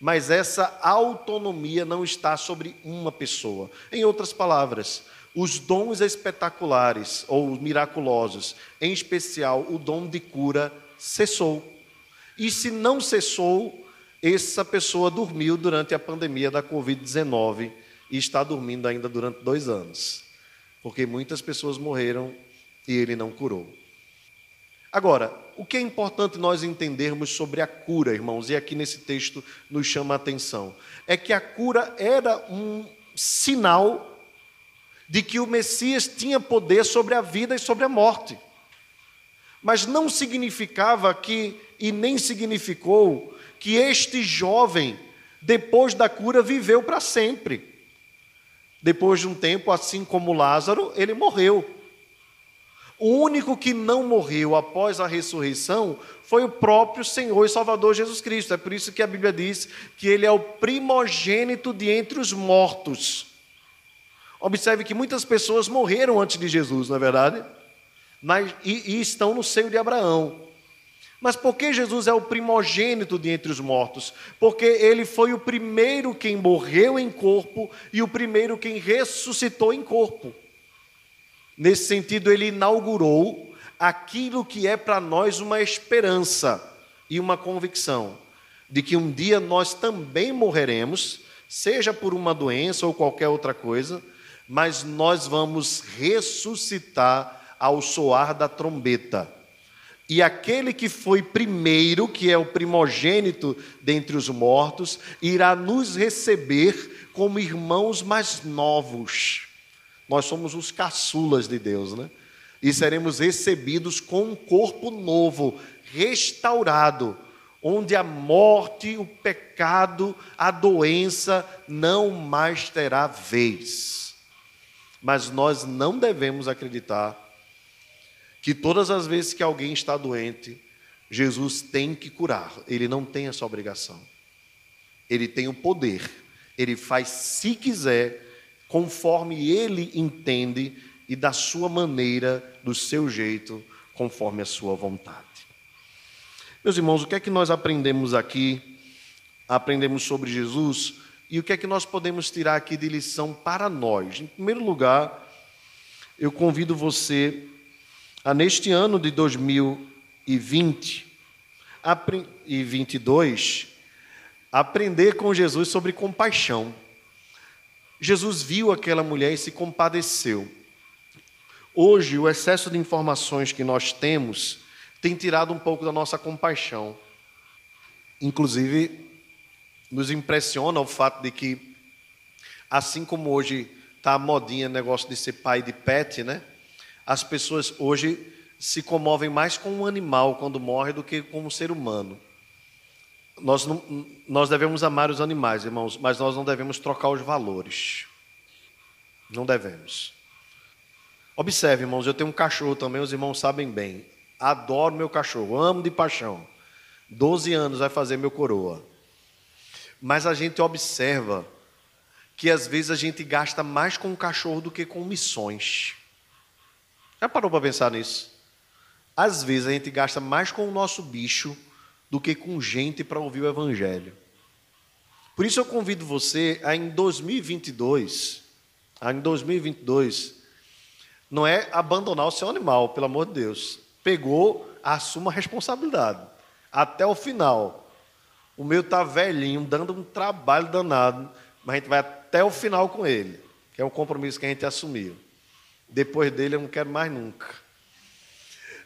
mas essa autonomia não está sobre uma pessoa. Em outras palavras, os dons espetaculares ou miraculosos, em especial o dom de cura, cessou. E se não cessou, essa pessoa dormiu durante a pandemia da Covid-19 e está dormindo ainda durante dois anos, porque muitas pessoas morreram e ele não curou. Agora, o que é importante nós entendermos sobre a cura, irmãos, e aqui nesse texto nos chama a atenção, é que a cura era um sinal de que o Messias tinha poder sobre a vida e sobre a morte. Mas não significava que e nem significou que este jovem, depois da cura, viveu para sempre. Depois de um tempo, assim como Lázaro, ele morreu. O único que não morreu após a ressurreição foi o próprio Senhor e Salvador Jesus Cristo. É por isso que a Bíblia diz que ele é o primogênito de entre os mortos. Observe que muitas pessoas morreram antes de Jesus, não é verdade? E estão no seio de Abraão. Mas por que Jesus é o primogênito de entre os mortos? Porque ele foi o primeiro quem morreu em corpo e o primeiro quem ressuscitou em corpo. Nesse sentido, ele inaugurou aquilo que é para nós uma esperança e uma convicção de que um dia nós também morreremos, seja por uma doença ou qualquer outra coisa, mas nós vamos ressuscitar ao soar da trombeta. E aquele que foi primeiro, que é o primogênito dentre os mortos, irá nos receber como irmãos mais novos. Nós somos os caçulas de Deus, né? E seremos recebidos com um corpo novo, restaurado, onde a morte, o pecado, a doença não mais terá vez. Mas nós não devemos acreditar que todas as vezes que alguém está doente, Jesus tem que curar. Ele não tem essa obrigação. Ele tem o poder. Ele faz, se quiser, conforme ele entende e da sua maneira, do seu jeito, conforme a sua vontade. Meus irmãos, o que é que nós aprendemos aqui? Aprendemos sobre Jesus e o que é que nós podemos tirar aqui de lição para nós? Em primeiro lugar, eu convido você a, neste ano de 2020 e 22, aprender com Jesus sobre compaixão. Jesus viu aquela mulher e se compadeceu. Hoje, o excesso de informações que nós temos tem tirado um pouco da nossa compaixão. Inclusive, nos impressiona o fato de que, assim como hoje está a modinha negócio de ser pai de pet, né? As pessoas hoje se comovem mais com um animal quando morre do que com um ser humano. Nós, não, nós devemos amar os animais, irmãos, mas nós não devemos trocar os valores. Não devemos. Observe, irmãos, eu tenho um cachorro também, os irmãos sabem bem. Adoro meu cachorro, amo de paixão. Doze anos vai fazer meu coroa. Mas a gente observa que às vezes a gente gasta mais com o cachorro do que com missões. Já parou para pensar nisso? Às vezes a gente gasta mais com o nosso bicho do que com gente para ouvir o Evangelho. Por isso eu convido você a em 2022, a em 2022, não é abandonar o seu animal, pelo amor de Deus. Pegou, assuma a responsabilidade. Até o final. O meu está velhinho, dando um trabalho danado, mas a gente vai até o final com ele, que é um compromisso que a gente assumiu. Depois dele eu não quero mais nunca.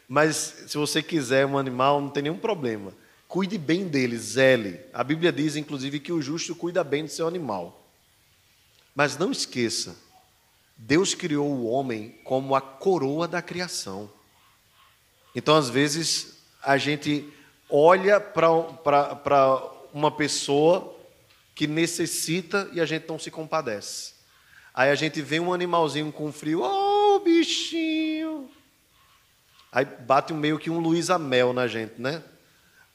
Mas se você quiser um animal, não tem nenhum problema. Cuide bem dele, zele. A Bíblia diz, inclusive, que o justo cuida bem do seu animal. Mas não esqueça, Deus criou o homem como a coroa da criação. Então, às vezes, a gente olha para uma pessoa que necessita e a gente não se compadece. Aí a gente vê um animalzinho com frio, oh, bichinho. Aí bate meio que um Luísa Mel na gente, né?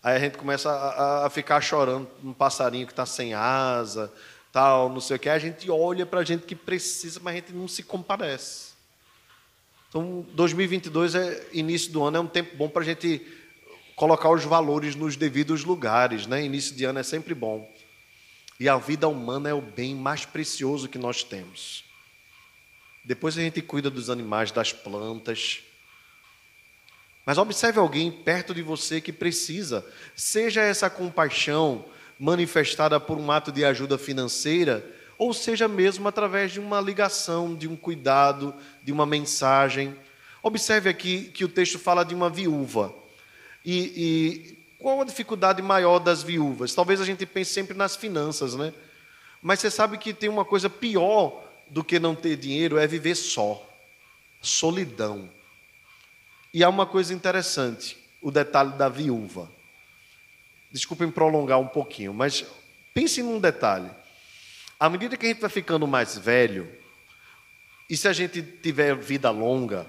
Aí a gente começa a, a ficar chorando um passarinho que está sem asa, tal, não sei o que. A gente olha para a gente que precisa, mas a gente não se comparece. Então, 2022 é início do ano é um tempo bom para a gente colocar os valores nos devidos lugares, né? Início de ano é sempre bom. E a vida humana é o bem mais precioso que nós temos. Depois a gente cuida dos animais, das plantas, mas observe alguém perto de você que precisa. Seja essa compaixão manifestada por um ato de ajuda financeira, ou seja mesmo através de uma ligação, de um cuidado, de uma mensagem. Observe aqui que o texto fala de uma viúva. E, e qual a dificuldade maior das viúvas? Talvez a gente pense sempre nas finanças, né? Mas você sabe que tem uma coisa pior do que não ter dinheiro é viver só. Solidão. E há uma coisa interessante, o detalhe da viúva. Desculpem prolongar um pouquinho, mas pense num detalhe. À medida que a gente vai ficando mais velho, e se a gente tiver vida longa,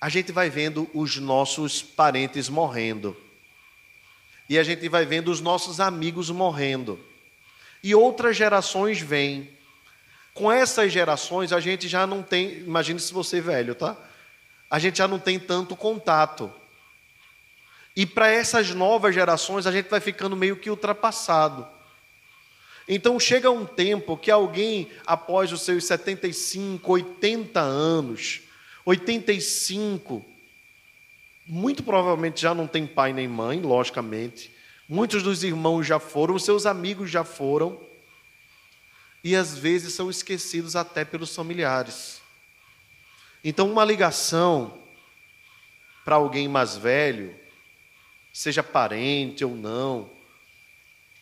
a gente vai vendo os nossos parentes morrendo. E a gente vai vendo os nossos amigos morrendo. E outras gerações vêm. Com essas gerações, a gente já não tem, imagine se você é velho, tá? A gente já não tem tanto contato. E para essas novas gerações, a gente vai ficando meio que ultrapassado. Então chega um tempo que alguém, após os seus 75, 80 anos, 85, muito provavelmente já não tem pai nem mãe, logicamente. Muitos dos irmãos já foram, seus amigos já foram. E às vezes são esquecidos até pelos familiares. Então, uma ligação para alguém mais velho, seja parente ou não,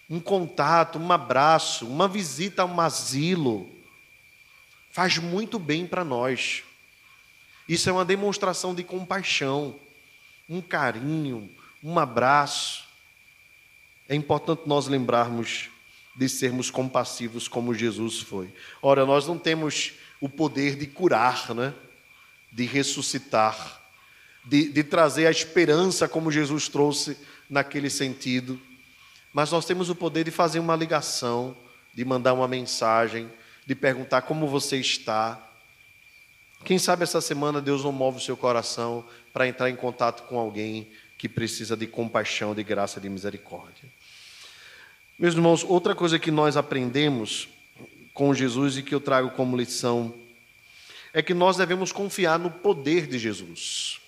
um contato, um abraço, uma visita a um asilo, faz muito bem para nós. Isso é uma demonstração de compaixão, um carinho, um abraço. É importante nós lembrarmos de sermos compassivos como Jesus foi. Ora, nós não temos o poder de curar, né? De ressuscitar, de, de trazer a esperança como Jesus trouxe naquele sentido, mas nós temos o poder de fazer uma ligação, de mandar uma mensagem, de perguntar como você está, quem sabe essa semana Deus não move o seu coração para entrar em contato com alguém que precisa de compaixão, de graça, de misericórdia. Meus irmãos, outra coisa que nós aprendemos com Jesus e que eu trago como lição é que nós devemos confiar no poder de Jesus.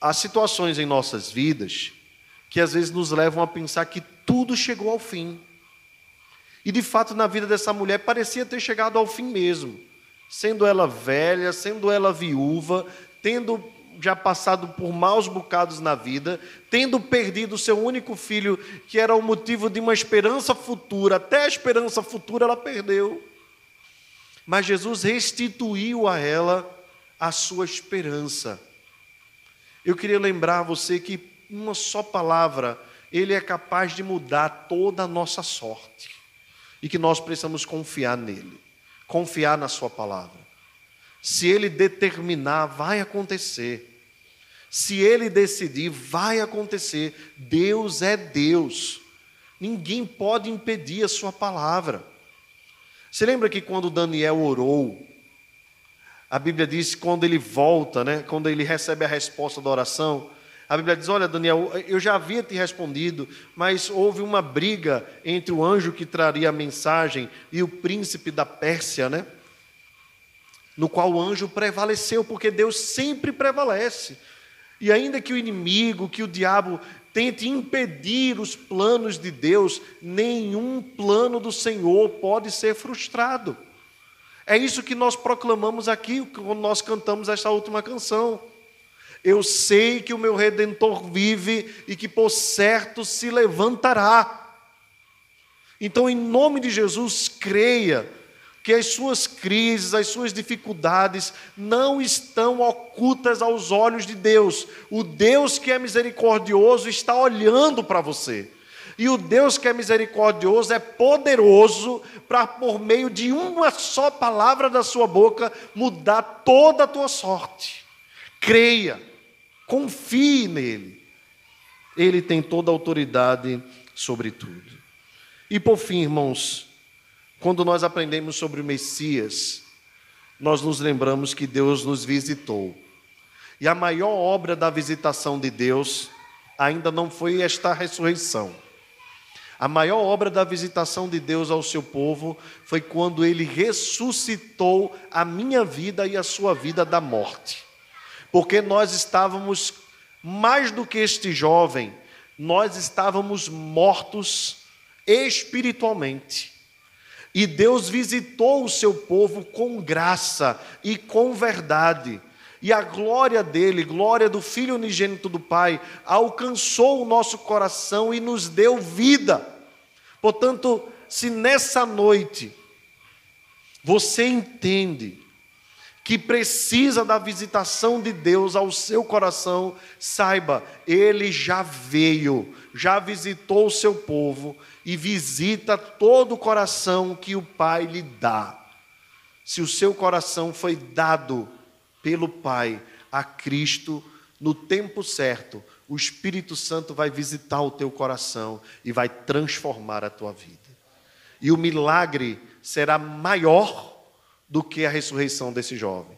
Há situações em nossas vidas que às vezes nos levam a pensar que tudo chegou ao fim. E de fato, na vida dessa mulher, parecia ter chegado ao fim mesmo sendo ela velha, sendo ela viúva, tendo já passado por maus bocados na vida, tendo perdido seu único filho, que era o motivo de uma esperança futura, até a esperança futura ela perdeu. Mas Jesus restituiu a ela a sua esperança. Eu queria lembrar você que uma só palavra, ele é capaz de mudar toda a nossa sorte. E que nós precisamos confiar nele confiar na Sua palavra. Se Ele determinar, vai acontecer. Se Ele decidir, vai acontecer. Deus é Deus. Ninguém pode impedir a Sua palavra. Você lembra que quando Daniel orou, a Bíblia diz que quando ele volta, né, quando ele recebe a resposta da oração, a Bíblia diz: Olha, Daniel, eu já havia te respondido, mas houve uma briga entre o anjo que traria a mensagem e o príncipe da Pérsia, né? No qual o anjo prevaleceu, porque Deus sempre prevalece. E ainda que o inimigo, que o diabo tente impedir os planos de Deus, nenhum plano do Senhor pode ser frustrado. É isso que nós proclamamos aqui quando nós cantamos esta última canção. Eu sei que o meu redentor vive e que por certo se levantará. Então, em nome de Jesus, creia que as suas crises, as suas dificuldades não estão ocultas aos olhos de Deus. O Deus que é misericordioso está olhando para você. E o Deus que é misericordioso é poderoso para, por meio de uma só palavra da sua boca, mudar toda a tua sorte. Creia. Confie nele. Ele tem toda a autoridade sobre tudo. E por fim, irmãos, quando nós aprendemos sobre o Messias, nós nos lembramos que Deus nos visitou. E a maior obra da visitação de Deus ainda não foi esta ressurreição. A maior obra da visitação de Deus ao seu povo foi quando ele ressuscitou a minha vida e a sua vida da morte porque nós estávamos, mais do que este jovem, nós estávamos mortos espiritualmente. E Deus visitou o seu povo com graça e com verdade. E a glória dele, glória do Filho unigênito do Pai, alcançou o nosso coração e nos deu vida. Portanto, se nessa noite você entende que precisa da visitação de Deus ao seu coração, saiba, ele já veio, já visitou o seu povo e visita todo o coração que o Pai lhe dá. Se o seu coração foi dado pelo Pai a Cristo no tempo certo, o Espírito Santo vai visitar o teu coração e vai transformar a tua vida. E o milagre será maior do que a ressurreição desse jovem,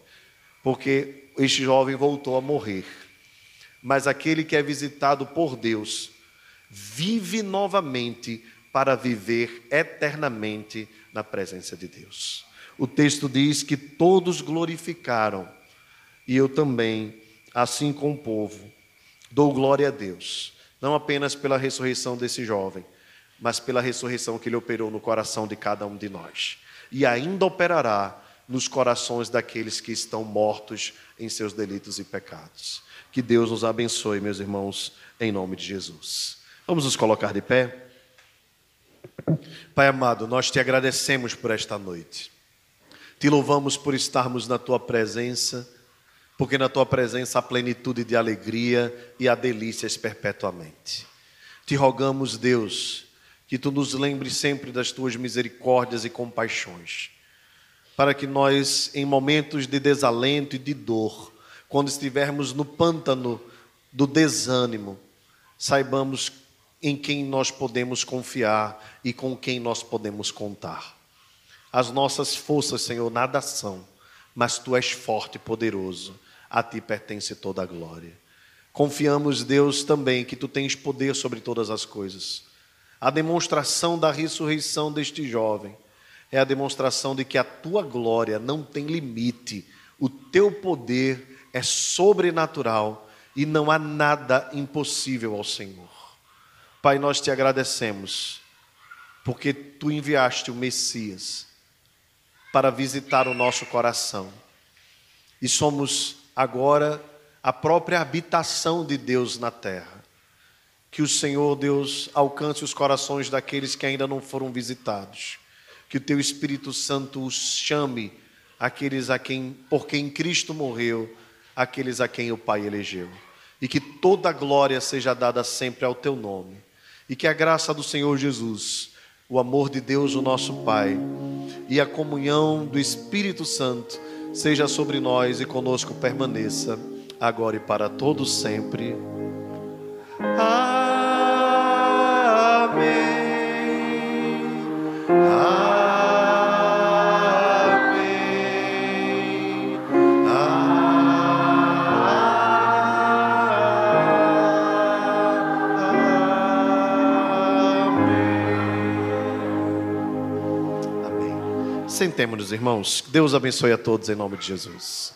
porque este jovem voltou a morrer. Mas aquele que é visitado por Deus vive novamente para viver eternamente na presença de Deus. O texto diz que todos glorificaram, e eu também, assim com o povo, dou glória a Deus, não apenas pela ressurreição desse jovem, mas pela ressurreição que ele operou no coração de cada um de nós. E ainda operará nos corações daqueles que estão mortos em seus delitos e pecados. Que Deus nos abençoe, meus irmãos, em nome de Jesus. Vamos nos colocar de pé? Pai amado, nós te agradecemos por esta noite. Te louvamos por estarmos na tua presença, porque na tua presença há plenitude de alegria e há delícias perpetuamente. Te rogamos, Deus, que tu nos lembres sempre das tuas misericórdias e compaixões, para que nós, em momentos de desalento e de dor, quando estivermos no pântano do desânimo, saibamos em quem nós podemos confiar e com quem nós podemos contar. As nossas forças, Senhor, nada são, mas tu és forte e poderoso. A ti pertence toda a glória. Confiamos, Deus, também que tu tens poder sobre todas as coisas. A demonstração da ressurreição deste jovem é a demonstração de que a tua glória não tem limite, o teu poder é sobrenatural e não há nada impossível ao Senhor. Pai, nós te agradecemos, porque tu enviaste o Messias para visitar o nosso coração. E somos agora a própria habitação de Deus na terra. Que o Senhor Deus alcance os corações daqueles que ainda não foram visitados. Que o teu Espírito Santo os chame aqueles a quem por quem Cristo morreu, aqueles a quem o Pai elegeu. E que toda glória seja dada sempre ao teu nome. E que a graça do Senhor Jesus, o amor de Deus, o nosso Pai, e a comunhão do Espírito Santo seja sobre nós e conosco permaneça, agora e para todos sempre. Amém. Amém. Sentemos-nos, irmãos. Deus abençoe a todos em nome de Jesus.